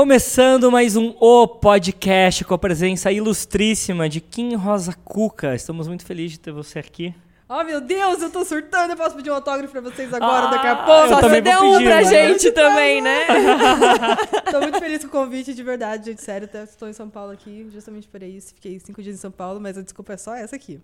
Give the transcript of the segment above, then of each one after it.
Começando mais um O Podcast com a presença ilustríssima de Kim Rosa Cuca. Estamos muito felizes de ter você aqui. Oh, meu Deus, eu tô surtando. Eu posso pedir um autógrafo pra vocês agora, Ah, daqui a eu pouco. Só você deu um pra né? gente também, né? Tô muito feliz com o convite, de verdade, gente. Sério, até estou em São Paulo aqui, justamente por isso. Fiquei cinco dias em São Paulo, mas a desculpa é só essa aqui.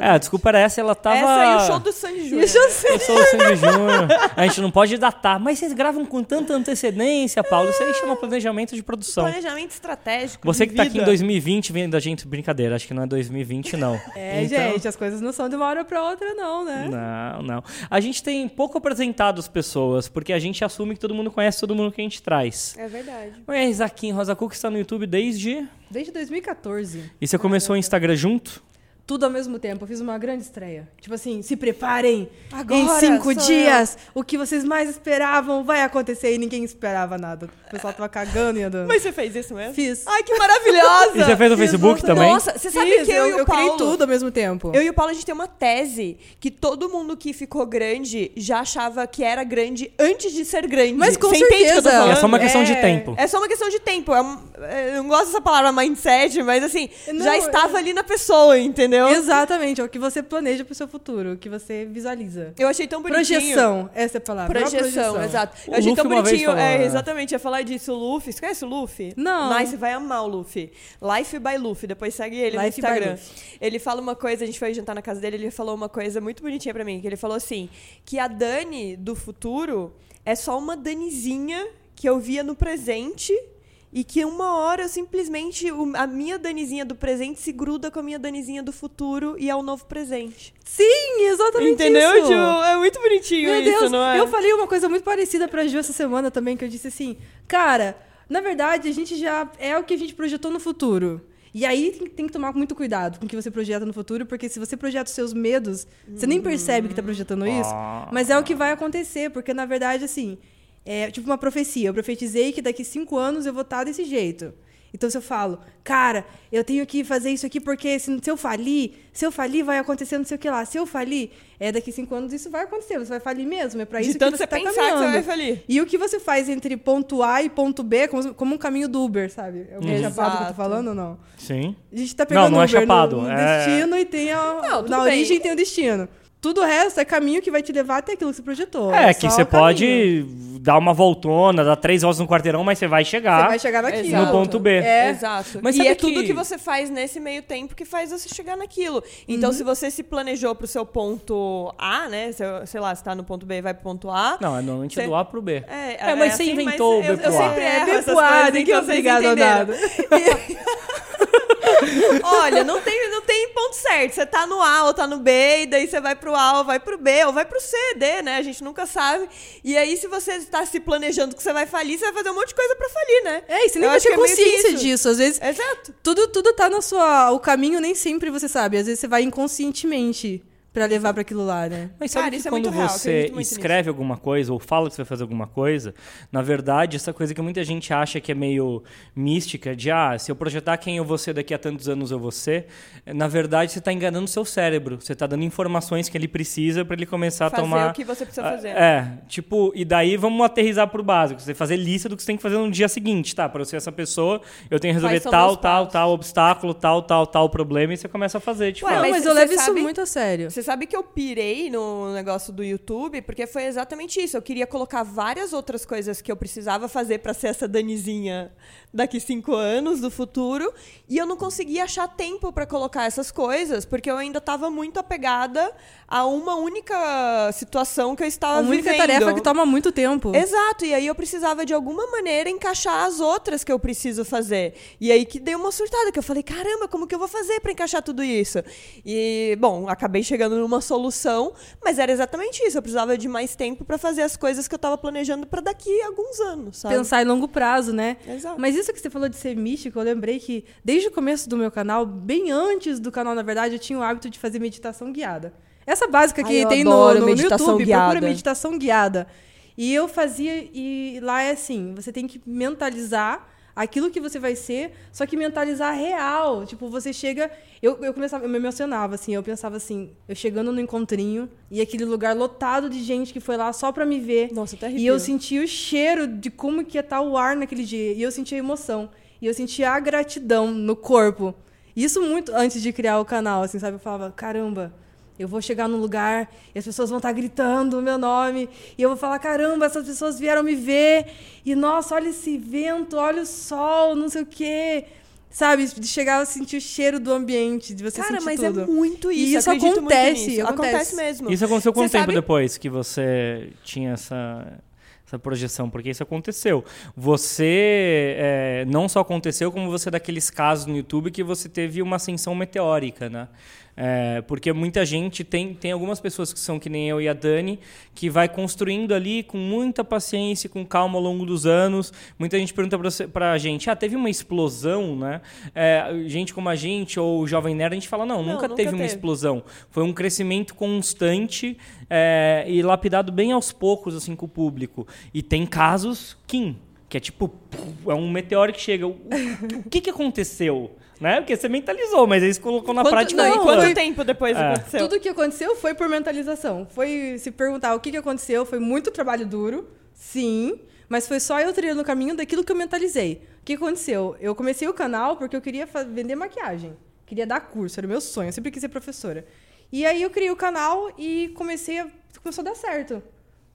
É, a desculpa era essa, ela tava... Essa aí, o show do Sandy Júnior. Deixa eu ser. Eu sou o Sandy Júnior. A gente não pode datar. Mas vocês gravam com tanta antecedência, Paulo. Isso aí chama planejamento de produção. Planejamento estratégico. Você que tá aqui em vida. 2020 vendo a gente, brincadeira, acho que não é 2020, não. É, Então- gente, as coisas não são de uma hora pra outra, não, né? Não, não. A gente tem pouco apresentado as pessoas, porque a gente assume que todo mundo conhece todo mundo que a gente traz. É verdade. Mas aqui em Rosa Cuca está no YouTube desde. Desde 2014. E você começou o Instagram junto? Tudo ao mesmo tempo. Eu fiz uma grande estreia. Tipo assim, se preparem. Agora em cinco dias, o que vocês mais esperavam vai acontecer e ninguém esperava nada. O pessoal tava cagando e andando. Mas você fez isso mesmo? Fiz. Ai, que maravilhosa! E você fez no Facebook também? Nossa, você sabe Fiz, que eu, eu, e o eu criei Paulo... tudo ao mesmo tempo. Eu e o Paulo, a gente tem uma tese que todo mundo que ficou grande já achava que era grande antes de ser grande. Mas com Você entende o que eu tô certeza. falando? É só uma questão de É. tempo. É só uma questão de tempo. É um- é, eu não gosto dessa palavra mindset, mas assim, Não, já é- estava ali na pessoa, entendeu? Exatamente, é o que você planeja pro seu futuro, o que você visualiza. Eu achei tão bonitinho. Projeção, essa é a palavra. uma Projeção, exato. O Eu achei Luffy tão bonitinho. é, né? exatamente, ia falar disso. O Luffy, você conhece o Luffy? Não. Mas você vai amar o Luffy. Life by Luffy, depois segue ele Life no by Instagram. Luffy. Ele fala uma coisa, a gente foi jantar na casa dele, ele falou uma coisa muito bonitinha pra mim, que ele falou assim, que a Dani do futuro é só uma Danizinha que eu via no presente e que uma hora eu simplesmente a minha Danizinha do presente se gruda com a minha Danizinha do futuro e é o novo presente. Sim, exatamente Entendeu, isso. Ju? É muito bonitinho Meu isso, Deus, não é? eu falei uma coisa muito parecida pra Ju essa semana também, que eu disse assim, cara, na verdade, a gente já é o que a gente projetou no futuro. E aí tem, tem que tomar muito cuidado com o que você projeta no futuro, porque se você projeta os seus medos, você nem percebe que tá projetando isso, Ah. mas é o que vai acontecer, porque na verdade, assim, é tipo uma profecia. Eu profetizei que daqui cinco anos eu vou estar desse jeito. Então, se eu falo, cara, eu tenho que fazer isso aqui porque se, se eu falir, se eu falir, vai acontecer não sei o que lá. Se eu falir, é daqui cinco anos isso vai acontecer. Você vai falir mesmo. É pra De isso tanto que você você tá pensar que você caminhando. vai falir. E o que você faz entre ponto A e ponto B é como, como um caminho do Uber, sabe? É o chapado que eu tô falando ou não? Sim. A gente tá pegando Não, não é Uber chapado, no, no é- destino e tem a. Não, na bem. origem tem o destino. Tudo o resto é caminho que vai te levar até aquilo que você projetou. É, só que você pode dar uma voltona, dar três voltas no quarteirão, mas você vai chegar. Você vai chegar naquilo. Exato. No ponto B. É. Exato. Mas e é tudo que- que você faz nesse meio tempo que faz você chegar naquilo. Então, Uhum. se você se planejou pro seu ponto A, né? Se, sei lá, você tá no ponto B e vai pro ponto A. Não, é normalmente é Você- do A pro B. É, É, mas você assim, inventou mas o eu, B eu pro A. sempre É, erro B essas pro A, é então vocês obrigado nada. Olha, não tem, não tem certo. Você tá no A ou tá no B, e daí você vai pro A ou vai pro B, ou vai pro C, D, né? A gente nunca sabe. E aí, se você está se planejando que você vai falir, você vai fazer um monte de coisa pra falir, né? É, e você nem Eu vai ter é consciência isso. disso. Às vezes, Exato. tudo, tudo tá na sua. O caminho nem sempre você sabe. Às vezes você vai inconscientemente pra levar pra aquilo lá, né? Mas sabe Cara, que isso é quando muito real, você muito escreve alguma coisa ou fala que você vai fazer alguma coisa, na verdade, essa coisa que muita gente acha que é meio mística, de ah, se eu projetar quem eu vou ser daqui a tantos anos eu vou ser, na verdade você está enganando o seu cérebro. Você está dando informações que ele precisa para ele começar Fazer a tomar. o que você precisa fazer. É, tipo, e daí vamos aterrizar pro básico. Você fazer lista do que você tem que fazer no dia seguinte, tá? Para eu ser essa pessoa, eu tenho que resolver tal, tal, passos? tal obstáculo, tal, tal, tal problema e você começa a fazer, tipo, Ué, ah, mas mas, eu levo isso sabe- muito a sério. Você sabe que eu pirei no negócio do YouTube porque foi exatamente isso. Eu queria colocar várias outras coisas que eu precisava fazer pra ser essa Danizinha daqui cinco anos do futuro e eu não conseguia achar tempo pra colocar essas coisas porque eu ainda estava muito apegada a uma única situação que eu estava A única vivendo. tarefa que toma muito tempo. Exato, e aí eu precisava de alguma maneira encaixar as outras que eu preciso fazer. E aí que deu uma surtada, que eu falei, caramba, como que eu vou fazer pra encaixar tudo isso? E, bom, acabei chegando numa solução, mas era exatamente isso, eu precisava de mais tempo pra fazer as coisas que eu tava planejando pra daqui a alguns anos, sabe? Pensar em longo prazo, né? Exato. Mas isso que você falou de ser místico, eu lembrei que desde o começo do meu canal, bem antes do canal, na verdade, eu tinha o hábito de fazer meditação guiada. Essa básica que Ai, tem no, no YouTube, guiada. procura meditação guiada. E eu fazia, e lá é assim, você tem que mentalizar aquilo que você vai ser, só que mentalizar real. Tipo, você chega. Eu, eu começava, eu me emocionava, assim, eu pensava assim, eu chegando no encontrinho e aquele lugar lotado de gente que foi lá só pra me ver. Nossa, até E eu sentia o cheiro de como que ia estar o ar naquele dia. E eu sentia a emoção. E eu sentia a gratidão no corpo. Isso muito antes de criar o canal, assim, sabe? Eu falava, caramba, eu vou chegar num lugar e as pessoas vão estar gritando o meu nome. E eu vou falar, caramba, essas pessoas vieram me ver. E, nossa, olha esse vento, olha o sol, não sei o quê. Sabe? De chegar a sentir o cheiro do ambiente, de você Cara, sentir mas tudo. é muito isso. E isso acontece, nisso. acontece. mesmo. Isso aconteceu quanto Você tempo sabe- depois que você tinha essa, essa projeção? Porque isso aconteceu. Você é, não só aconteceu, como você é daqueles casos no YouTube que você teve uma ascensão meteórica, né? É, porque muita gente tem, tem algumas pessoas que são que nem eu e a Dani, que vai construindo ali com muita paciência, com calma ao longo dos anos. Muita gente pergunta você, pra gente, ah, teve uma explosão, né? É, gente como a gente ou o Jovem Nerd, a gente fala, não, Não, nunca, nunca teve uma teve. explosão. Foi um crescimento constante é, e lapidado bem aos poucos, assim, com o público. E tem casos, Kim, que é tipo, é um meteoro que chega. O, o que, que aconteceu? Né? Porque você mentalizou, mas aí você colocou na Quanto, prática. não, e quanto né? tempo depois É. aconteceu? Tudo que aconteceu foi por mentalização. Foi se perguntar o que, que aconteceu, foi muito trabalho duro, sim, mas foi só eu trilhando o caminho daquilo que eu mentalizei. O que aconteceu? Eu comecei o canal porque eu queria vender maquiagem. Queria dar curso, era o meu sonho, eu sempre quis ser professora. E aí eu criei o canal e comecei a, começou a dar certo.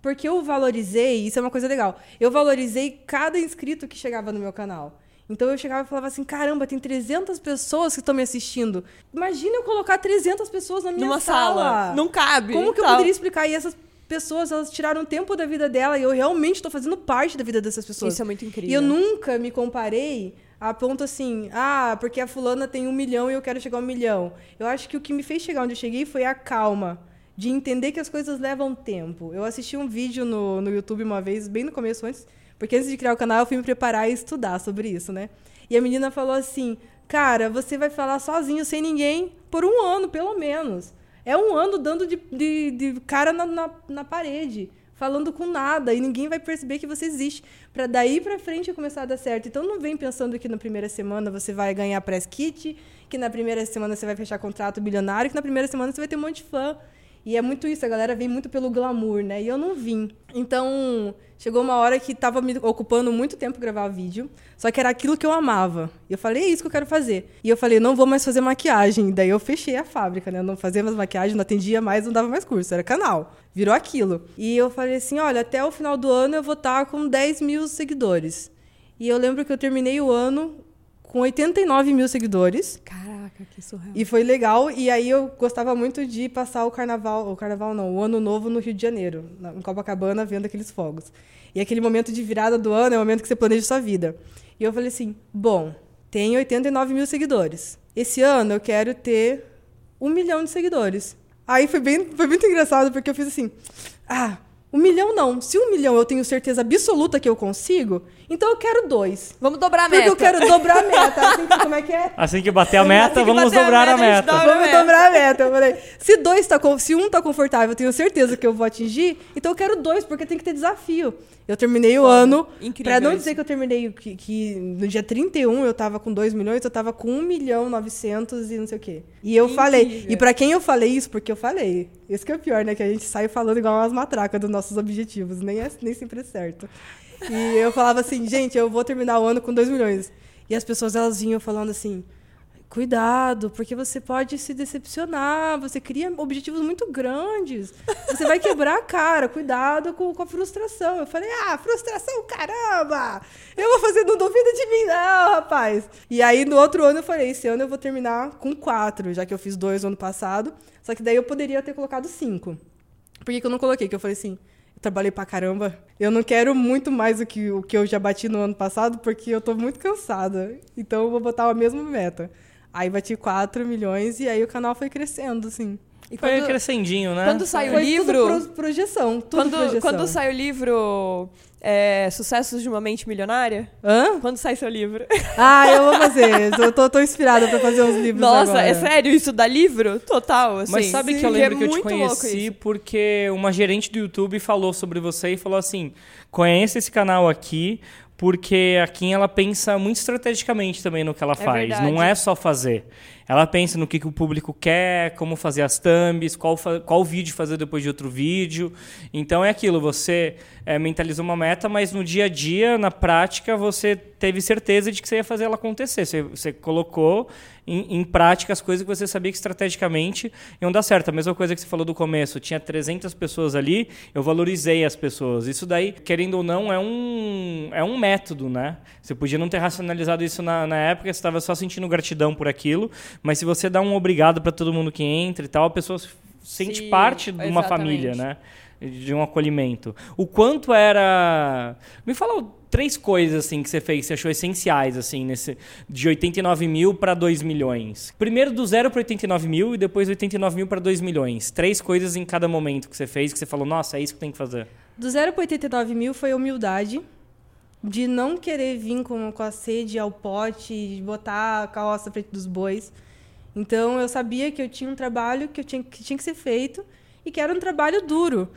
Porque eu valorizei, isso é uma coisa legal, eu valorizei cada inscrito que chegava no meu canal. Então eu chegava e falava assim: caramba, tem 300 pessoas que estão me assistindo. Imagina eu colocar 300 pessoas na minha Numa sala. Não cabe. Como que eu Tal. poderia explicar? E essas pessoas, elas tiraram tempo da vida dela e eu realmente estou fazendo parte da vida dessas pessoas. Isso é muito incrível. E eu nunca me comparei a ponto assim, ah, porque a fulana tem um milhão e eu quero chegar a um milhão. Eu acho que o que me fez chegar onde eu cheguei foi a calma. De entender que as coisas levam tempo. Eu assisti um vídeo no, no YouTube uma vez, bem no começo, antes, porque antes de criar o canal eu fui me preparar e estudar sobre isso, né? E a menina falou assim: Cara, você vai falar sozinho, sem ninguém, por um ano, pelo menos. É um ano dando de, de, de cara na, na, na parede, falando com nada, e ninguém vai perceber que você existe. Pra daí pra frente começar a dar certo. Então não vem pensando que na primeira semana você vai ganhar press kit, que na primeira semana você vai fechar contrato bilionário, que na primeira semana você vai ter um monte de fã. E é muito isso, a galera vem muito pelo glamour, né? E eu não vim. Então, chegou uma hora que tava me ocupando muito tempo gravar vídeo, só que era aquilo que eu amava. E eu falei, é isso que eu quero fazer. E eu falei, não vou mais fazer maquiagem. Daí eu fechei a fábrica, né? Eu não fazia mais maquiagem, não atendia mais, não dava mais curso, era canal. Virou aquilo. E eu falei assim, olha, até o final do ano eu vou estar com 10 mil seguidores. E eu lembro que eu terminei o ano com 89 mil seguidores. Caraca, que surreal. E foi legal. E aí eu gostava muito de passar o carnaval, o carnaval não, o ano novo no Rio de Janeiro, em Copacabana, vendo aqueles fogos. E aquele momento de virada do ano é o momento que você planeja sua vida. E eu falei assim: bom, tem 89 mil seguidores. Esse ano eu quero ter um milhão de seguidores. Aí foi, bem, foi muito engraçado, porque eu fiz assim: ah, um milhão não. Se um milhão eu tenho certeza absoluta que eu consigo, então eu quero dois. Vamos dobrar a Porque meta. eu quero dobrar a meta. Assim, que- como é que é? Assim que bater a meta, Assim vamos a dobrar a meta, a meta. dobra. Vamos meta. dobrar a meta. Eu falei, se dois tá se um tá confortável, eu tenho certeza que eu vou atingir, então eu quero dois, porque tem que ter desafio. Eu terminei o ano. Incrível Pra não dizer que eu terminei que, que no dia 31 eu tava com 2 milhões, eu tava com 1 milhão 900 e não sei o quê. E eu Incrível. falei. E pra quem eu falei isso? Porque eu falei. Esse que é o pior, né? Que a gente sai falando igual umas matracas dos nossos objetivos. Nem, é, nem sempre é certo. E eu falava assim, gente, eu vou terminar o ano com 2 milhões. E as pessoas elas vinham falando assim: cuidado, porque você pode se decepcionar, você cria objetivos muito grandes, você vai quebrar a cara, cuidado com, com a frustração. Eu falei: ah, frustração, caramba! Eu vou fazer, não duvida de mim, não, rapaz. E aí no outro ano eu falei: esse ano eu vou terminar com quatro, já que eu fiz dois no ano passado, só que daí eu poderia ter colocado cinco. Por que, que eu não coloquei? Que eu falei assim. Trabalhei pra caramba. Eu não quero muito mais do que o que eu já bati no ano passado, porque eu tô muito cansada. Então eu vou botar a mesma meta. Aí bati 4 milhões e aí o canal foi crescendo, assim. E Foi quando, crescendinho, né? quando sai o Foi livro... Tudo pro- projeção. Tudo Quando, projeção. quando sai o livro é, Sucessos de uma Mente Milionária? Hã? Quando sai seu livro? Ah, eu vou fazer. Eu tô, tô inspirada pra fazer uns livros Nossa, agora. é sério isso dá livro? Total, assim. Mas sabe sim, que eu lembro é que eu te conheci porque uma gerente do YouTube falou sobre você e falou assim: conheça esse canal aqui, porque a Kim ela pensa muito estrategicamente também no que ela faz. verdade. Não é só fazer. Ela pensa no que, que o público quer, como fazer as thumbs, qual, qual vídeo fazer depois de outro vídeo. Então é aquilo, você é, mentalizou uma meta, mas no dia a dia, na prática, você teve certeza de que você ia fazer ela acontecer. Você, você colocou em, em prática as coisas que você sabia que estrategicamente iam dar certo. A mesma coisa que você falou do começo, tinha 300 pessoas ali, eu valorizei as pessoas. Isso daí, querendo ou não, é um, é um método, né? Você podia não ter racionalizado isso na, na época, você estava só sentindo gratidão por aquilo, mas se você dá um obrigado para todo mundo que entra e tal, a pessoa se sente Sim, parte de uma exatamente. família, né? De um acolhimento. O quanto era. Me fala três coisas assim que você fez, que você achou essenciais assim nesse de 89 mil para 2 milhões. Primeiro do zero para 89 mil e depois 89 mil para 2 milhões. Três coisas em cada momento que você fez que você falou, nossa, é isso que tem que fazer. Do 0 para 89 mil foi humildade. De não querer vir com, com a sede ao pote, de botar a carroça frente dos bois. Então eu sabia que eu tinha um trabalho que, eu tinha, que tinha que ser feito e que era um trabalho duro.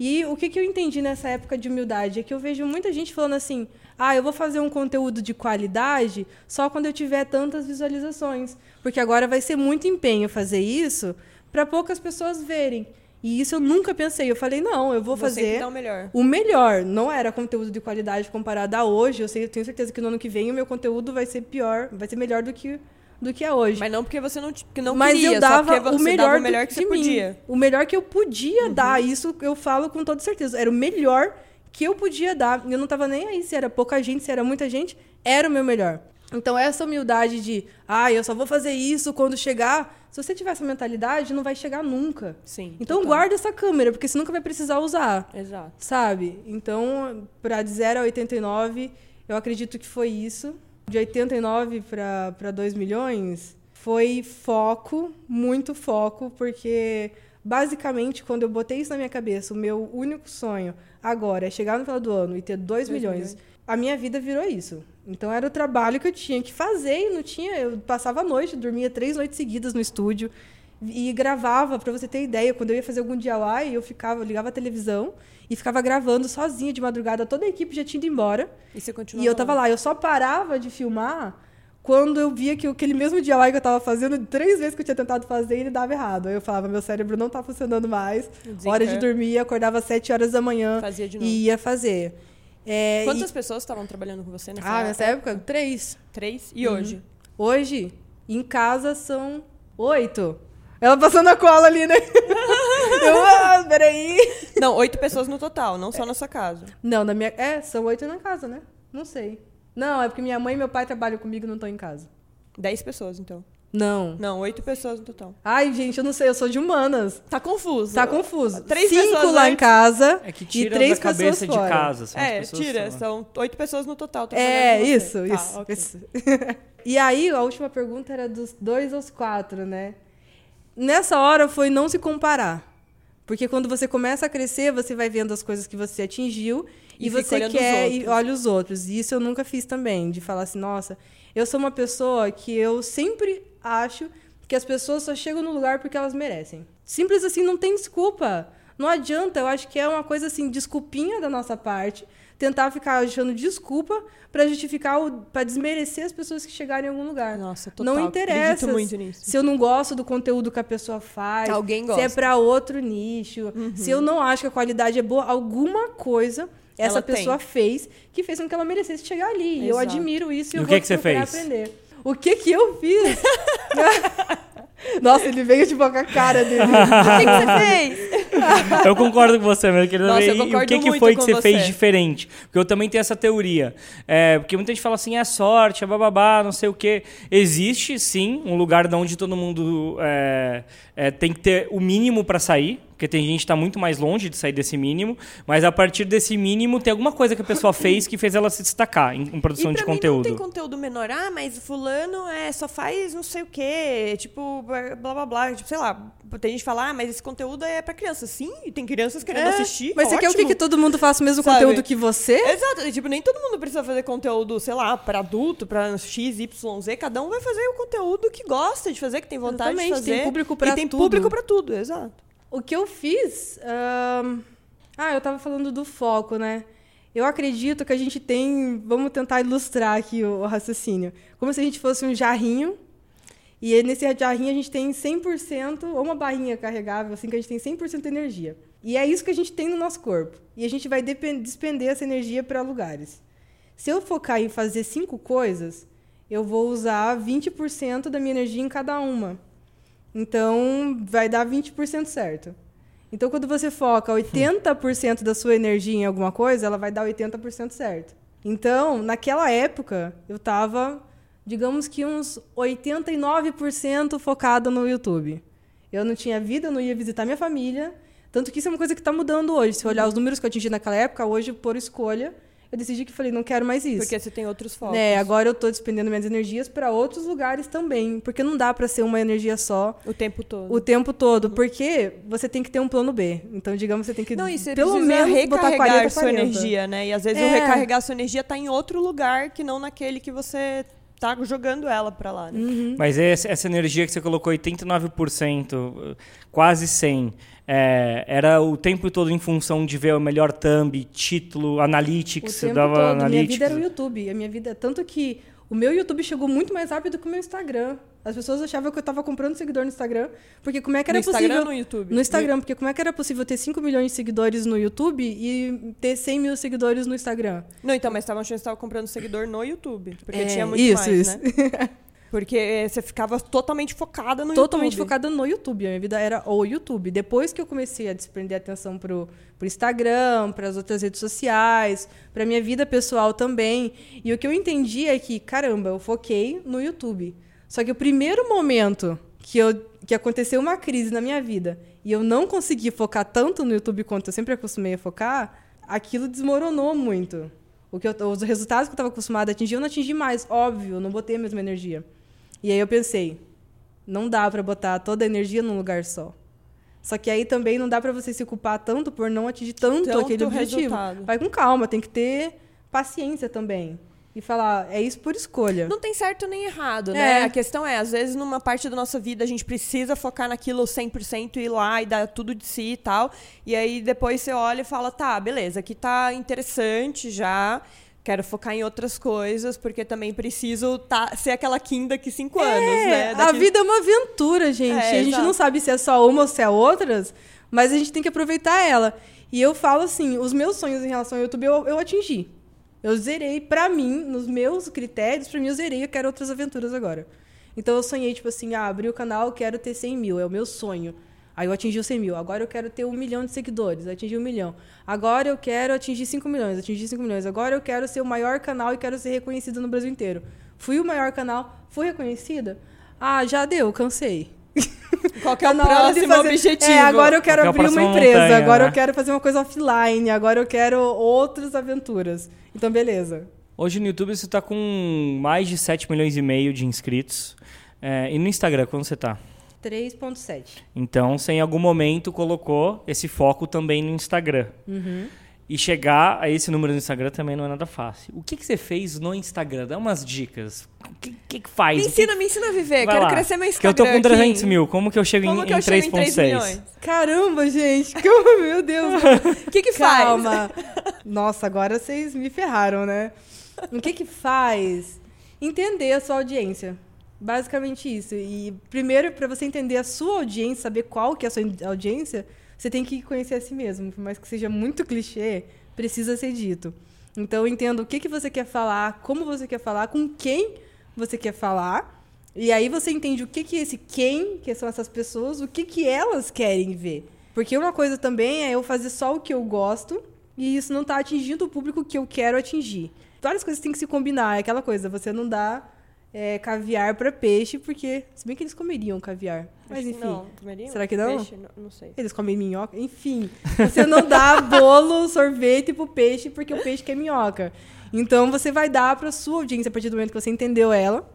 E o que, que eu entendi nessa época de humildade é que eu vejo muita gente falando assim: ah, eu vou fazer um conteúdo de qualidade só quando eu tiver tantas visualizações. Porque agora vai ser muito empenho fazer isso para poucas pessoas verem. E isso eu nunca pensei. Eu falei: não, eu vou Você fazer o melhor. o melhor. Não era conteúdo de qualidade comparado a hoje. Eu sei, eu tenho certeza que no ano que vem o meu conteúdo vai ser pior, vai ser melhor do que, do que é hoje. Mas não porque você não, que não Mas queria, eu dava o melhor, dava o melhor do- que você mim. podia. O melhor que eu podia dar. Isso eu falo com toda certeza. Era o melhor que eu podia dar. Eu não tava nem aí se era pouca gente, se era muita gente. Era o meu melhor. Então, essa humildade de, ah, eu só vou fazer isso quando chegar. Se você tiver essa mentalidade, não vai chegar nunca. Sim. Então, total. guarda essa câmera, porque você nunca vai precisar usar. Exato. Sabe? Então, para de 0 a 89, eu acredito que foi isso. De 89 para 2 milhões, foi foco, muito foco, porque basicamente, quando eu botei isso na minha cabeça, o meu único sonho agora é chegar no final do ano e ter 2 Dois milhões, milhões. a minha vida virou isso. Então, era o trabalho que eu tinha que fazer e não tinha. Eu passava a noite, dormia três noites seguidas no estúdio e gravava, para você ter ideia, quando eu ia fazer algum DIY, eu ficava, eu ligava a televisão e ficava gravando sozinha de madrugada, toda a equipe já tinha ido embora. E você continua E eu tava lá, eu só parava de filmar quando eu via que aquele mesmo DIY que eu tava fazendo, três vezes que eu tinha tentado fazer, ele dava errado. Aí eu falava, meu cérebro não tá funcionando mais. Hora de dormir, acordava às sete horas da manhã Fazia de novo. e ia fazer. É, Quantas e- pessoas estavam trabalhando com você nessa Ah, época? nessa época, três. Três? E hoje? Hoje, em casa, são oito. Ela passando a cola ali, né? eu, ah, peraí. Não, oito pessoas no total, não só na sua casa. Não, na minha. É, são oito na casa, né? Não sei. Não, é porque minha mãe e meu pai trabalham comigo e não estão em casa. Dez pessoas, então. Não. Não, oito pessoas no total. Ai, gente, eu não sei, eu sou de humanas. Tá confuso. Tá confuso. Três Cinco pessoas lá em casa É que e tira três da cabeça pessoas de fora. casa. São É, tira, são oito pessoas no total. É, você. isso, Tá, isso, ok. isso. e aí, a última pergunta era dos dois aos quatro, né? Nessa hora foi não se comparar. Porque quando você começa a crescer, você vai vendo as coisas que você atingiu E e, você quer e olha os outros. E isso eu nunca fiz também, de falar assim, nossa, eu sou uma pessoa que eu sempre acho que as pessoas só chegam no lugar porque elas merecem. Simples assim, não tem desculpa. Não adianta, eu acho que é uma coisa assim, desculpinha da nossa parte, tentar ficar achando desculpa para justificar, para desmerecer as pessoas que chegarem em algum lugar. Nossa, total. Não interessa Acredito muito nisso. se eu não gosto do conteúdo que a pessoa faz, Alguém se é gosta. Uhum. para outro nicho, se eu não acho que a qualidade é boa, alguma coisa essa Ela tem. pessoa fez que fez com que ela merecesse chegar ali. E eu Exato. admiro isso e E eu o vou que que você procurar fez? aprender. O que que eu fiz? Nossa, ele veio de boca a cara dele. O que, que você fez? Eu concordo com você, meu querido. Nossa, eu E concordo o que, que muito foi que você, você. fez diferente? Porque eu também tenho essa teoria. É, porque muita gente fala assim, é sorte, é bababá, não sei o quê. Existe, sim, um lugar de onde todo mundo é, é, tem que ter o mínimo para sair. Porque tem gente que está muito mais longe de sair desse mínimo. Mas a partir desse mínimo, tem alguma coisa que a pessoa fez que fez ela se destacar em, em produção e de mim conteúdo. não tem conteúdo menor. Ah, mas fulano é, só faz não sei o quê. Tipo, blá blá blá. Tipo, sei lá. Tem gente que fala, ah, mas esse conteúdo é pra criança. Sim, e tem crianças querendo É, assistir. Mas você quer o que, ótimo. que todo mundo faça o mesmo Sabe? conteúdo que você? Exato, e, tipo, nem todo mundo precisa fazer conteúdo, sei lá, pra adulto, pra X, Y, Z. Cada um vai fazer o conteúdo que gosta de fazer, que tem vontade Exatamente, de fazer. tem público e pra tem tudo. público pra tudo, exato. O que eu fiz. ahn, Ah, eu tava falando do foco, né? Eu acredito que a gente tem. Vamos tentar ilustrar aqui o, o raciocínio. Como se a gente fosse um jarrinho. E nesse jarrinho a gente tem 100%, ou uma barrinha carregável, assim, que a gente tem 100% de energia. E é isso que a gente tem no nosso corpo. E a gente vai despender essa energia para lugares. Se eu focar em fazer cinco coisas, eu vou usar 20% da minha energia em cada uma. Então, vai dar 20% certo. Então, quando você foca 80% da sua energia em alguma coisa, ela vai dar 80% certo. Então, naquela época, eu estava, digamos que uns 89% focada no YouTube. Eu não tinha vida, eu não ia visitar minha família. Tanto que isso é uma coisa que está mudando hoje. Se olhar os números que eu atingi naquela época, hoje, por escolha, eu decidi que falei, não quero mais isso. Porque você tem outros focos. É, agora eu estou despendendo minhas energias para outros lugares também. Porque não dá para ser uma energia só. O tempo todo. O tempo todo. Porque você tem que ter um plano B. Então, digamos, você tem que não, e você pelo menos botar 40, recarregar sua 40. energia, né? E às vezes É. o recarregar sua energia tá em outro lugar que não naquele que você tá jogando ela pra lá, né? Uhum. Mas essa energia que você colocou, 89%, quase 100%, é, era o tempo todo em função de ver o melhor thumb, título, O analytics, você tempo dava todo. Minha analytics. vida era o YouTube. A minha vida. Tanto que o meu YouTube chegou muito mais rápido que o meu Instagram. As pessoas achavam que eu estava comprando seguidor no Instagram. Porque como é que era no Instagram possível. ou no YouTube? No Instagram, porque como é que era possível ter 5 milhões de seguidores no YouTube e ter 100 mil seguidores no Instagram? Não, então, mas estavam achando que você estava comprando seguidor no YouTube. Porque É, tinha muito isso, mais, isso. né? Porque você ficava totalmente focada no Totalmente YouTube. focada no YouTube. A minha vida era o YouTube. Depois que eu comecei a desprender atenção pro, pro Instagram, para as outras redes sociais, para minha vida pessoal também. E o que eu entendi é que, caramba, eu foquei no YouTube. Só que o primeiro momento que, eu, que aconteceu uma crise na minha vida e eu não consegui focar tanto no YouTube quanto eu sempre acostumei a focar, aquilo desmoronou muito. O que eu- os resultados que eu estava acostumada a atingir, eu não atingi mais, óbvio, eu não botei a mesma energia. E aí eu pensei, não dá pra botar toda a energia num lugar só. Só que aí também não dá pra você se culpar tanto por não atingir tanto, Tanto aquele objetivo. resultado. Vai com calma, tem que ter paciência também. E falar, é isso por escolha. Não tem certo nem errado, né? É. A questão é, às vezes, numa parte da nossa vida, a gente precisa focar naquilo 100% e ir lá e dar tudo de si e tal. E aí, depois você olha e fala, tá, beleza, aqui tá interessante já. Quero focar em outras coisas, porque também preciso tá, ser aquela Kim daqui cinco anos, né? É, a Daqui- vida é uma aventura, gente. É, a gente não sabe se é só uma ou se é outras, mas a gente tem que aproveitar ela. E eu falo assim, os meus sonhos em relação ao YouTube eu, eu atingi. Eu zerei pra mim, nos meus critérios, pra mim eu zerei, eu quero outras aventuras agora. Então eu sonhei, tipo assim, ah, abri o canal, quero ter 100 mil, é o meu sonho. Aí eu atingi os 100 mil. Agora eu quero ter um milhão de seguidores. Atingi um milhão. Agora eu quero atingir 5 milhões. Atingir 5 milhões. Agora eu quero ser o maior canal e quero ser reconhecida no Brasil inteiro. Fui o maior canal. Fui reconhecida? Ah, já deu. Cansei. Qual que é o na próximo fazer- objetivo? É, agora eu quero Qual é abrir uma próxima empresa. montanha, agora né? eu quero fazer uma coisa offline. Agora eu quero outras aventuras. Então, beleza. Hoje no YouTube você está com mais de 7 milhões e meio de inscritos. É, e no Instagram, quando você tá? 3.7. Então, você em algum momento colocou esse foco também no Instagram. Uhum. E chegar a esse número no Instagram também não é nada fácil. O que, que você fez no Instagram? Dá umas dicas. O que, que, que faz? Me O que- ensina, me ensina a viver. Vai Quero lá. crescer meu Que eu Instagram tô com 300 Kim. mil. Como que eu chego Como em, em eu chego em 3 3.6? milhões? Caramba, gente. Como, meu Deus. O que que faz? Calma. Nossa, agora vocês me ferraram, né? O que que faz? Entender a sua audiência. Basicamente isso. E primeiro, para você entender a sua audiência, saber qual que é a sua audiência, você tem que conhecer a si mesmo. Por mais que seja muito clichê, precisa ser dito. Então, entenda o que, que você quer falar, como você quer falar, com quem você quer falar. E aí você entende o que, que esse quem, que são essas pessoas, o que, que elas querem ver. Porque uma coisa também é eu fazer só o que eu gosto e isso não tá atingindo o público que eu quero atingir. Várias coisas têm que se combinar. É aquela coisa, você não dá é, caviar para peixe, porque. Se bem que eles comeriam caviar. Mas enfim. Não, comeriam? Será que não? Peixe? Não, não sei. Eles comem minhoca. Enfim, você não dá bolo, sorvete pro peixe, porque o peixe quer minhoca. Então você vai dar pra sua audiência a partir do momento que você entendeu ela.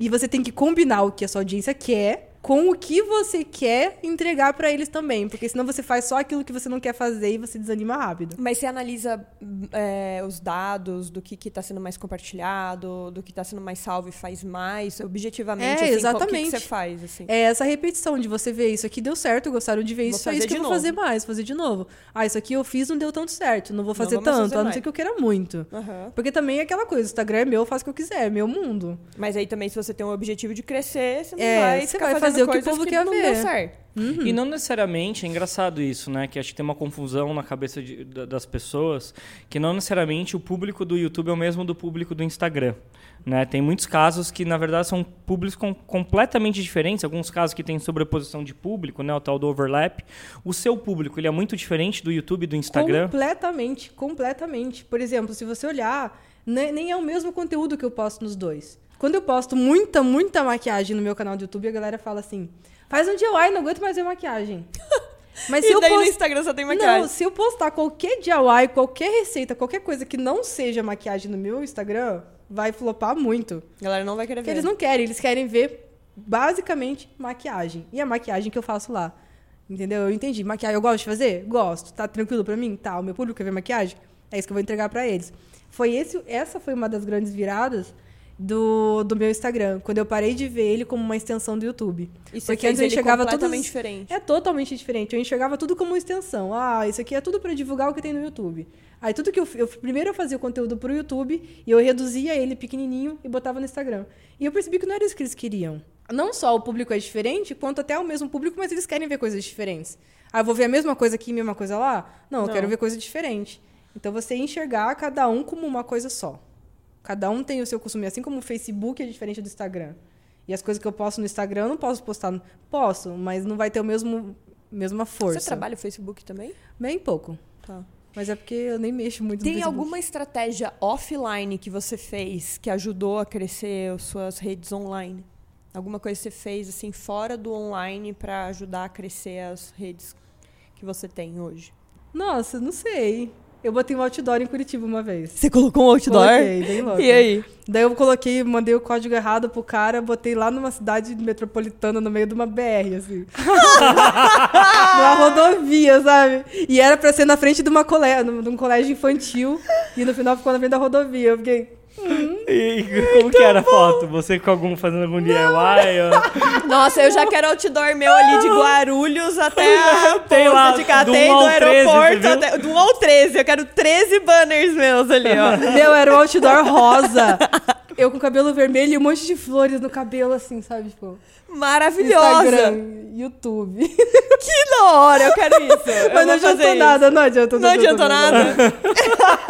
E você tem que combinar o que a sua audiência quer com o que você quer entregar pra eles também. Porque senão você faz só aquilo que você não quer fazer e você desanima rápido. Mas você analisa é, os dados do que, que tá sendo mais compartilhado, do que tá sendo mais salvo e faz mais, objetivamente, É, assim, exatamente. o que, você faz, assim? É essa repetição de você ver isso aqui deu certo, gostaram de ver Vou isso, é isso que eu vou novo. fazer mais, fazer de novo. Ah, isso aqui eu fiz, não deu tanto certo, não vou fazer vou mais tanto, fazer a não ser que eu queira muito. Aham. Porque também é aquela coisa, o Instagram é meu, eu faço o que eu quiser, é meu mundo. Mas aí também, se você tem um objetivo de crescer, você não É, vai você ficar vai fazendo fazer o que o povo quer não ver. deu certo. E não necessariamente, é engraçado isso, né? Que acho que tem uma confusão na cabeça de- da- das pessoas, que não necessariamente o público do YouTube é o mesmo do público do Instagram. Né? Tem muitos casos que, na verdade, são públicos com- completamente diferentes, alguns casos que têm sobreposição de público, né? o tal do overlap. O seu público ele é muito diferente do YouTube e do Instagram. Completamente, completamente. Por exemplo, se você olhar, ne- nem é o mesmo conteúdo que eu posto nos dois. Quando eu posto muita, muita maquiagem no meu canal do YouTube, a galera fala assim: faz um DIY, não aguento mais ver maquiagem. Mas se e eu daí no post- Instagram só tem maquiagem. Não, se eu postar qualquer DIY, qualquer receita, qualquer coisa que não seja maquiagem no meu Instagram, vai flopar muito. A galera não vai querer Porque ver. eles não querem, eles querem ver basicamente maquiagem. E a maquiagem que eu faço lá. Entendeu? Eu entendi. Maquiagem eu gosto de fazer? Gosto. Tá tranquilo pra mim? Tá. O meu público quer ver maquiagem? É isso que eu vou entregar pra eles. Foi esse, essa foi uma das grandes viradas do, do meu Instagram. Quando eu parei de ver ele como uma extensão do YouTube. Você Porque antes eu completamente tudo. diferente. É totalmente diferente. Eu enxergava tudo como uma extensão. Ah, isso aqui é tudo pra divulgar o que tem no YouTube. Aí tudo que eu, eu primeiro eu fazia o conteúdo pro YouTube e eu reduzia ele pequenininho e botava no Instagram. E eu percebi que não era isso que eles queriam. Não só o público é diferente, quanto até o mesmo público, mas eles querem ver coisas diferentes. Ah, eu vou ver a mesma coisa aqui, a mesma coisa lá? Não, eu Não. quero ver coisa diferente. Então você enxergar cada um como uma coisa só. Cada um tem o seu costume, assim como o Facebook é diferente do Instagram. E as coisas que eu posto no Instagram eu não posso postar. no- Posso, mas não vai ter o mesmo mesma força. Você trabalha o Facebook também? Bem pouco. Tá. Mas é porque eu nem mexo muito no Tem Facebook. alguma estratégia offline que você fez que ajudou a crescer as suas redes online? Alguma coisa que você fez assim fora do online pra ajudar a crescer as redes que você tem hoje? Nossa, não sei. Eu botei um outdoor em Curitiba uma vez. Você colocou um outdoor? Coloquei, bem louco. E aí? Daí eu coloquei, mandei o código errado pro cara, botei lá numa cidade metropolitana, no meio de uma BR, assim. Numa rodovia, sabe? E era pra ser na frente de, uma colé de um colégio infantil. E no final ficou na frente da rodovia. Eu fiquei. E como que era a foto? Você com algum fazendo algum DIY? ou- Nossa, eu já quero outdoor meu ali de Guarulhos até a Tem ponta lá, de do Catém, do 13, aeroporto, você viu? até, do 1 ao 13. Eu quero 13 banners meus ali, ó. Meu, era um outdoor rosa. Eu com cabelo vermelho e um monte de flores no cabelo, assim, sabe? Tipo, Maravilhosa. Instagram, YouTube. Que da hora, eu quero isso. Eu Mas não adiantou isso. nada, não adiantou Não adiantou nada?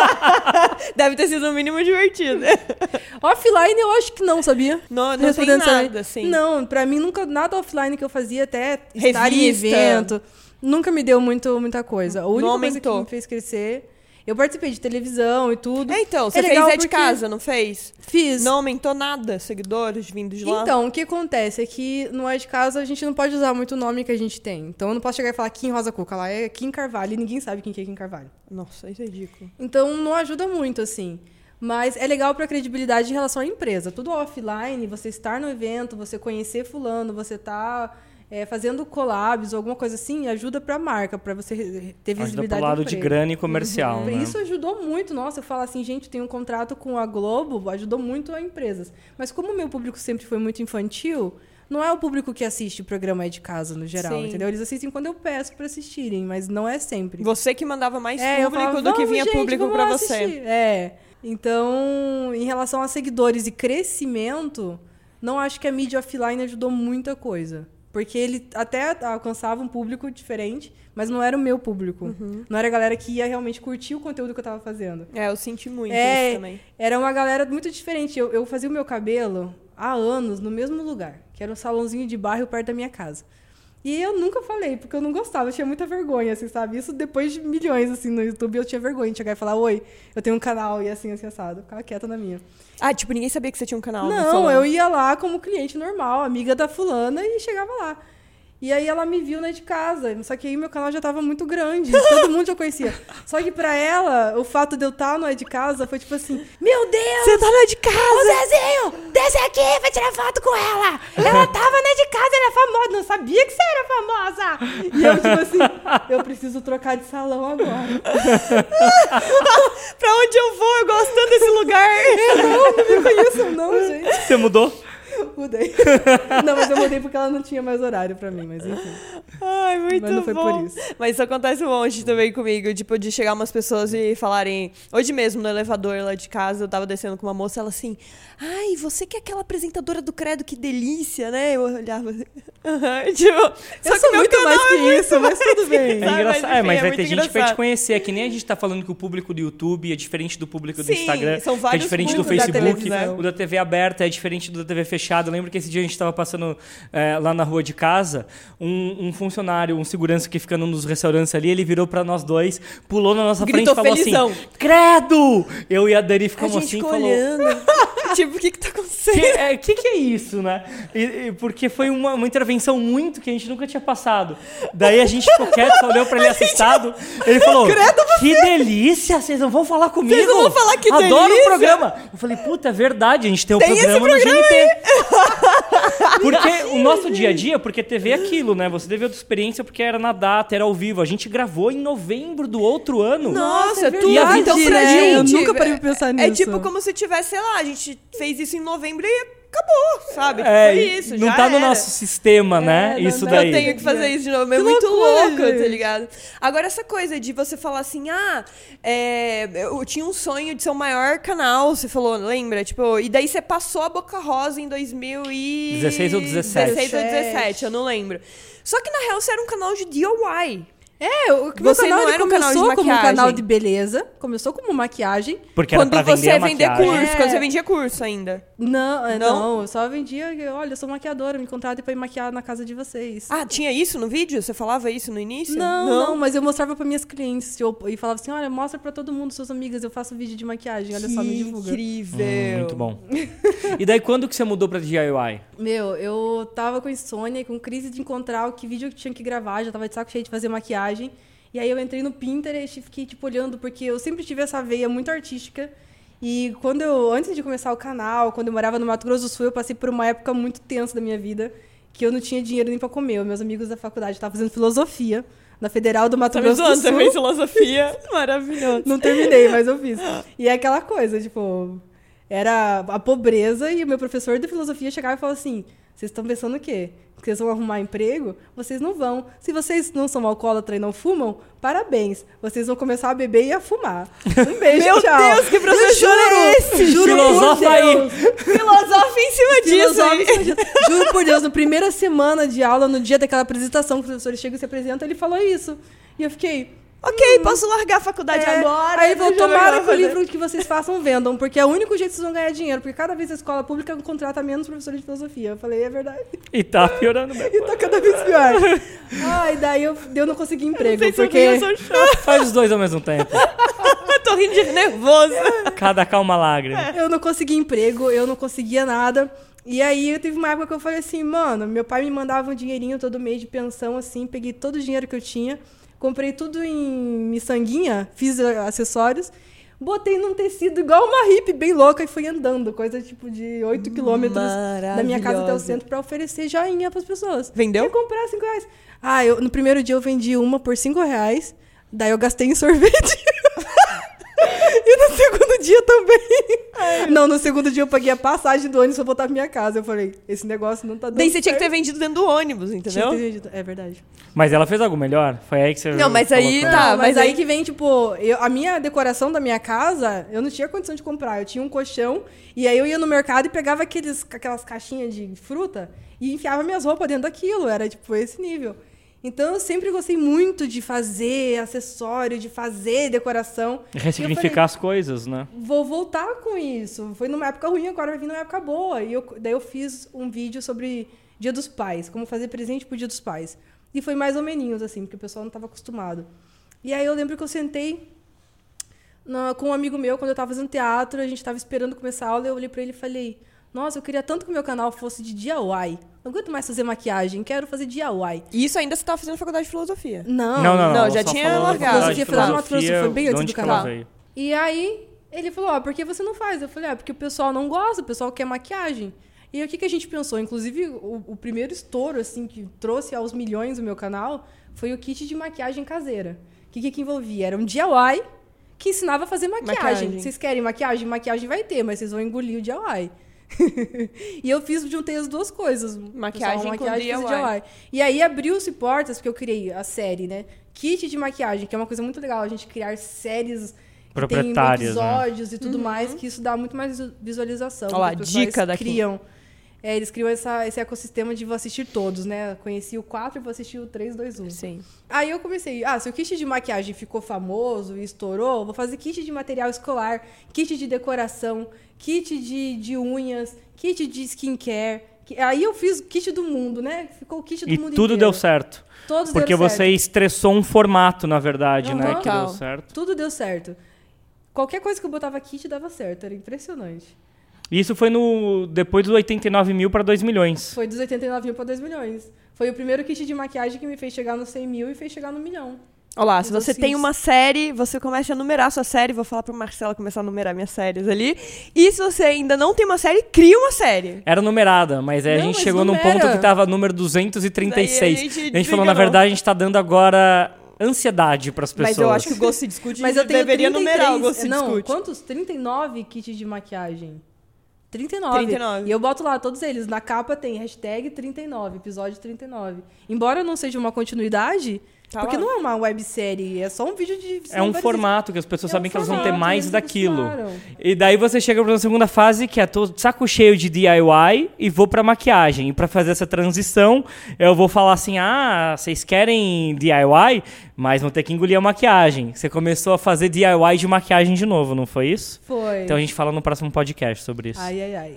Deve ter sido no mínimo divertido. Offline eu acho que não, sabia? Não, não tem nada, assim. Não, pra mim nunca nada offline que eu fazia até estar em Revista. evento. Nunca me deu muito, muita coisa. A única coisa que me fez crescer. Eu participei de televisão e tudo. É, então, você É fez é de casa, não fez? Fiz. Não aumentou nada seguidores vindo de lá? Então, o que acontece é que no É de Casa a gente não pode usar muito o nome que a gente tem. Então eu não posso chegar e falar Kim Rosa Cuca. Lá é Kim Carvalho e ninguém sabe quem que é Kim Carvalho. Nossa, isso é ridículo. Então não ajuda muito, assim. Mas é legal pra credibilidade em relação à empresa. Tudo offline, você estar no evento, você conhecer fulano, você tá é, fazendo collabs ou alguma coisa assim, ajuda pra marca, pra você ter Ajuda visibilidade pro lado de grana e comercial, né? Isso ajudou muito. Nossa, eu falo assim, gente, tem um contrato com a Globo, ajudou muito a empresas. Mas como o meu público sempre foi muito infantil, não é o público que assiste o programa aí de casa no geral, Sim. entendeu? Eles assistem quando eu peço pra assistirem, mas não é sempre. Você que mandava mais É, público falava, do que "Vamos, vinha gente, público lá você. assistir." É. Então, em relação a seguidores e crescimento, não acho que a mídia offline ajudou muita coisa. Porque ele até alcançava um público diferente, mas não era o meu público. Uhum. Não era a galera que ia realmente curtir o conteúdo que eu tava fazendo. É, eu senti muito É, isso também. Era uma galera muito diferente. Eu, eu fazia o meu cabelo há anos no mesmo lugar, que era um salãozinho de bairro perto da minha casa. E eu nunca falei, porque eu não gostava, eu tinha muita vergonha, assim, sabe? Isso depois de milhões, assim, no YouTube, eu tinha vergonha de chegar e falar, oi, eu tenho um canal, e assim, assim, assado. Eu ficava quieta na minha. Ah, tipo, ninguém sabia que você tinha um canal no não, eu ia lá como cliente normal, amiga da fulana, e chegava lá. E aí ela me viu na de casa, só que aí meu canal já tava muito grande, todo mundo já conhecia. Só que pra ela, o fato de eu estar no é de casa foi tipo assim, meu Deus! Você tá lá de casa! Ô Zezinho, essa aqui, vai tirar foto com ela. Ela tava na de casa, ela é famosa. Não sabia que você era famosa. E eu, tipo assim, eu preciso trocar de salão agora. pra onde eu vou? Eu gosto tanto desse lugar. Não, não me conheçam não, gente. Você mudou? Mudei. Não, mas eu mudei porque ela não tinha mais horário pra mim, mas enfim. Ai, muito Mas não foi bom. por isso. Mas isso acontece um monte também comigo, tipo, de chegar umas pessoas e falarem. Hoje mesmo, no elevador lá de casa, eu tava descendo com uma moça, ela assim. Ai, você que é aquela apresentadora do Credo, que delícia, né? Eu olhava assim. Aham, tipo, Eu só que sou muito mais é que isso, mas tudo bem. É engraçado. mas É, enfim, mas é vai muito ter gente que vai te engraçado. conhecer. É que nem a gente tá falando que o público do YouTube é diferente do público do Sim, Instagram. são que é vários diferente do públicos da Facebook. televisão. O da TV aberta é diferente do da TV fechada. Eu lembro que esse dia a gente tava passando é, lá na rua de casa. Um, um funcionário, um segurança que fica num dos restaurantes ali, ele virou pra nós dois, pulou na nossa Gritou frente e falou felizão. assim: Credo! Eu e a Dani A ficamos gente assim ficou falou. olhando. tipo, o que que tá acontecendo? Que, é, que que é isso, né? E- e porque foi uma, uma intervenção muito que a gente nunca tinha passado. Daí a gente ficou quieto, só olhou pra ele assustado. Ele falou: Que delícia! Vocês não vão falar comigo? Vocês não vão falar que Adoro delícia!" o programa. Eu falei: Puta, é verdade, a gente tem o Tem esse programa, no GNT. Porque o nosso dia a dia, porque TV é aquilo, né? Você teve outra experiência porque era na data, era ao vivo. A gente gravou em novembro do outro ano. Nossa, é tudo. A vida então pra né? Eu gente. nunca parei pra pensar É nisso. tipo como se tivesse, sei lá, a gente fez isso em novembro e acabou, sabe? É, Foi isso. não já tá no era. nosso sistema, né? É, não- isso não daí. Eu tenho que fazer isso de novo. É Que muito louco, tá ligado? Agora, essa coisa de você falar assim, ah, é, eu tinha um sonho de ser o maior canal, você falou, lembra? Tipo, e daí você passou a Boca Rosa em 2016 16 ou 17. 16 ou 17, eu não lembro. Só que na real você era um canal de DIY. É, o meu Você canal não era um canal de começou como um canal de beleza, começou como maquiagem. Porque era quando pra vender você a vender maquiagem. curso, É. quando você vendia curso ainda. Não, é, Não? não, eu só vendia, olha, eu sou maquiadora, me contratem pra ir maquiar na casa de vocês. Ah, tinha isso no vídeo? Você falava isso no início? Não, não, mas eu mostrava pra minhas clientes eu- e falava assim, olha, mostra pra todo mundo, suas amigas, eu faço vídeo de maquiagem, olha só, me Que divulga. incrível. Hum, muito bom. E daí, quando que você mudou pra DIY? Meu, eu tava com insônia, e com crise de encontrar o que vídeo que tinha que gravar, já tava de saco cheio de fazer maquiagem. E aí eu entrei no Pinterest e fiquei, tipo, olhando, porque eu sempre tive essa veia muito artística. E quando eu, antes de começar o canal, quando eu morava no Mato Grosso do Sul, eu passei por uma época muito tensa da minha vida, que eu não tinha dinheiro nem pra comer. Meus amigos da faculdade estavam fazendo filosofia na Federal do Mato Tá Grosso do zoando, você Sul. fez filosofia. Maravilhoso. Não terminei, mas eu fiz. E é aquela coisa, tipo, era a pobreza e o meu professor de filosofia chegava e falava assim: vocês estão pensando o quê? Que vocês vão arrumar emprego? Vocês não vão. Se vocês não são alcoólatra e não fumam, parabéns. Vocês vão começar a beber e a fumar. Um beijo, Meu tchau. Deus, que professor é esse? Juro Filosofa por aí. Deus. Filosofa em cima disso. Filosofa- Juro por Deus, na primeira semana de aula, no dia daquela apresentação, que o professor chega e se apresenta, ele falou isso. E eu fiquei, Ok, posso largar a faculdade É, agora. Aí tomara eu que o vou fazer." livro que vocês façam vendam, porque é o único jeito que vocês vão ganhar dinheiro, porque cada vez a escola pública contrata menos professores de filosofia. Eu falei, é verdade. E tá piorando mesmo. E tá cada vez pior. Ai, daí eu, eu não consegui emprego, Não eu porque... ri, eu. Faz os dois ao mesmo tempo. Eu tô rindo de nervoso. Cada calma lágrima. Eu não consegui emprego, eu não conseguia nada. E aí eu teve uma época que eu falei assim, mano, meu pai me mandava um dinheirinho todo mês de pensão, assim, peguei todo o dinheiro que eu tinha, comprei tudo em miçanguinha, fiz acessórios, botei num tecido igual uma hippie bem louca e fui andando, coisa tipo de 8 quilômetros da minha casa até o centro pra oferecer joinha pras pessoas. Vendeu? Quer comprar 5 reais. Ah, eu, no primeiro dia eu vendi uma por 5 reais, daí eu gastei em sorvete. E no segundo dia também. Não, no segundo dia eu paguei a passagem do ônibus pra voltar pra minha casa. Eu falei, esse negócio não tá dando Daí você tinha que ter vendido dentro do ônibus, Tinha entendeu? que ter vendido. É verdade. Mas ela fez algo melhor? Foi aí que você. Não, mas aí colocou? tá. Não, mas mas aí aí- que vem, tipo, eu- a minha decoração da minha casa, eu não tinha condição de comprar. Eu tinha um colchão, e aí eu ia no mercado e pegava aqueles, aquelas caixinhas de fruta e enfiava minhas roupas dentro daquilo. Era, tipo, esse nível. Então eu sempre gostei muito de fazer acessório, de fazer decoração. E Ressignificar as coisas, né? falei, Vou voltar com isso. Foi numa época ruim, agora vai vir numa época boa. E eu, daí eu fiz um vídeo sobre Dia dos Pais, como fazer presente pro Dia dos Pais. E foi mais ou menos assim, porque o pessoal não estava acostumado. E aí eu lembro que eu sentei na- com um amigo meu, quando eu estava fazendo teatro, a gente estava esperando começar a aula, eu olhei para ele e falei: Nossa, eu queria tanto que o meu canal fosse de DIY. Não aguento mais fazer maquiagem, quero fazer DIY. E isso ainda você tava fazendo faculdade de filosofia. Não, Não, não, não. já tinha largado. Filosofia Grosso, filosofia, foi bem antes do canal. E aí Ele falou, ó, por que você não faz? Eu falei, ah, porque o pessoal não gosta, o pessoal quer maquiagem. E aí, o que, que a gente pensou? Inclusive, o, o primeiro estouro, assim, que trouxe aos milhões o meu canal, foi o kit de maquiagem caseira. O que, que, que envolvia? Era um DIY que ensinava a fazer maquiagem. Maquiagem. Vocês querem maquiagem? Maquiagem vai ter, mas vocês vão engolir o DIY. e eu fiz, juntei as duas coisas. Maquiagem pessoal, com fiz DIY. E aí abriu-se portas, porque eu criei a série, né? Kit de maquiagem, que é uma coisa muito legal, a gente criar séries que tem Proprietárias, né? episódios e tudo mais, que isso dá muito mais visualização. Olha lá, dica daqui. criam. É, eles criam essa, esse ecossistema de vou assistir todos, né? Conheci o 4 e vou assistir o 3, 2, 1. Sim. Aí eu comecei, ah, se o kit de maquiagem ficou famoso e estourou, vou fazer kit de material escolar, kit de decoração, kit de, de unhas, kit de skincare. Aí eu fiz o kit do mundo, né? Ficou o kit do E mundo tudo inteiro. deu certo. Todos Porque deram você certo. estressou um formato, na verdade, né? Aham. Que deu certo. Tudo deu certo. Qualquer coisa que eu botava kit dava certo, era impressionante. E isso foi no depois dos 89 mil para 2 milhões. Foi dos 89 mil para 2 milhões. Foi o primeiro kit de maquiagem que me fez chegar no 100 mil e fez chegar no milhão. Olá, se você tem uma série, você começa a numerar sua série. Vou falar pro Marcelo começar a numerar minhas séries ali. E se você ainda não tem uma série, cria uma série. Era numerada, mas aí a Não, gente mas chegou num numera. ponto que tava número 236. Daí a a gente gente, falou, na verdade, a gente tá dando agora ansiedade pras pessoas. Mas eu acho que o Gosto se Discute Mas eu deveria 33, numerar o Gosto se Não, Discute. quantos? 39 kits de maquiagem. 39. 39. E eu boto lá todos eles. Na capa tem hashtag 39, episódio 39. Embora não seja uma continuidade, Tá porque lá. não é uma websérie, é só um vídeo de... É um formato que as pessoas É sabem um que elas vão ter mais daquilo. gostaram. E daí você chega pra segunda fase, que é tô saco cheio de DIY e vou pra maquiagem. E pra fazer essa transição, eu vou falar assim: "Ah, vocês querem DIY, mas vão ter que engolir a maquiagem". Você começou a fazer DIY de maquiagem de novo, não foi isso? Foi. Então a gente fala no próximo podcast sobre isso. Ai, ai, ai.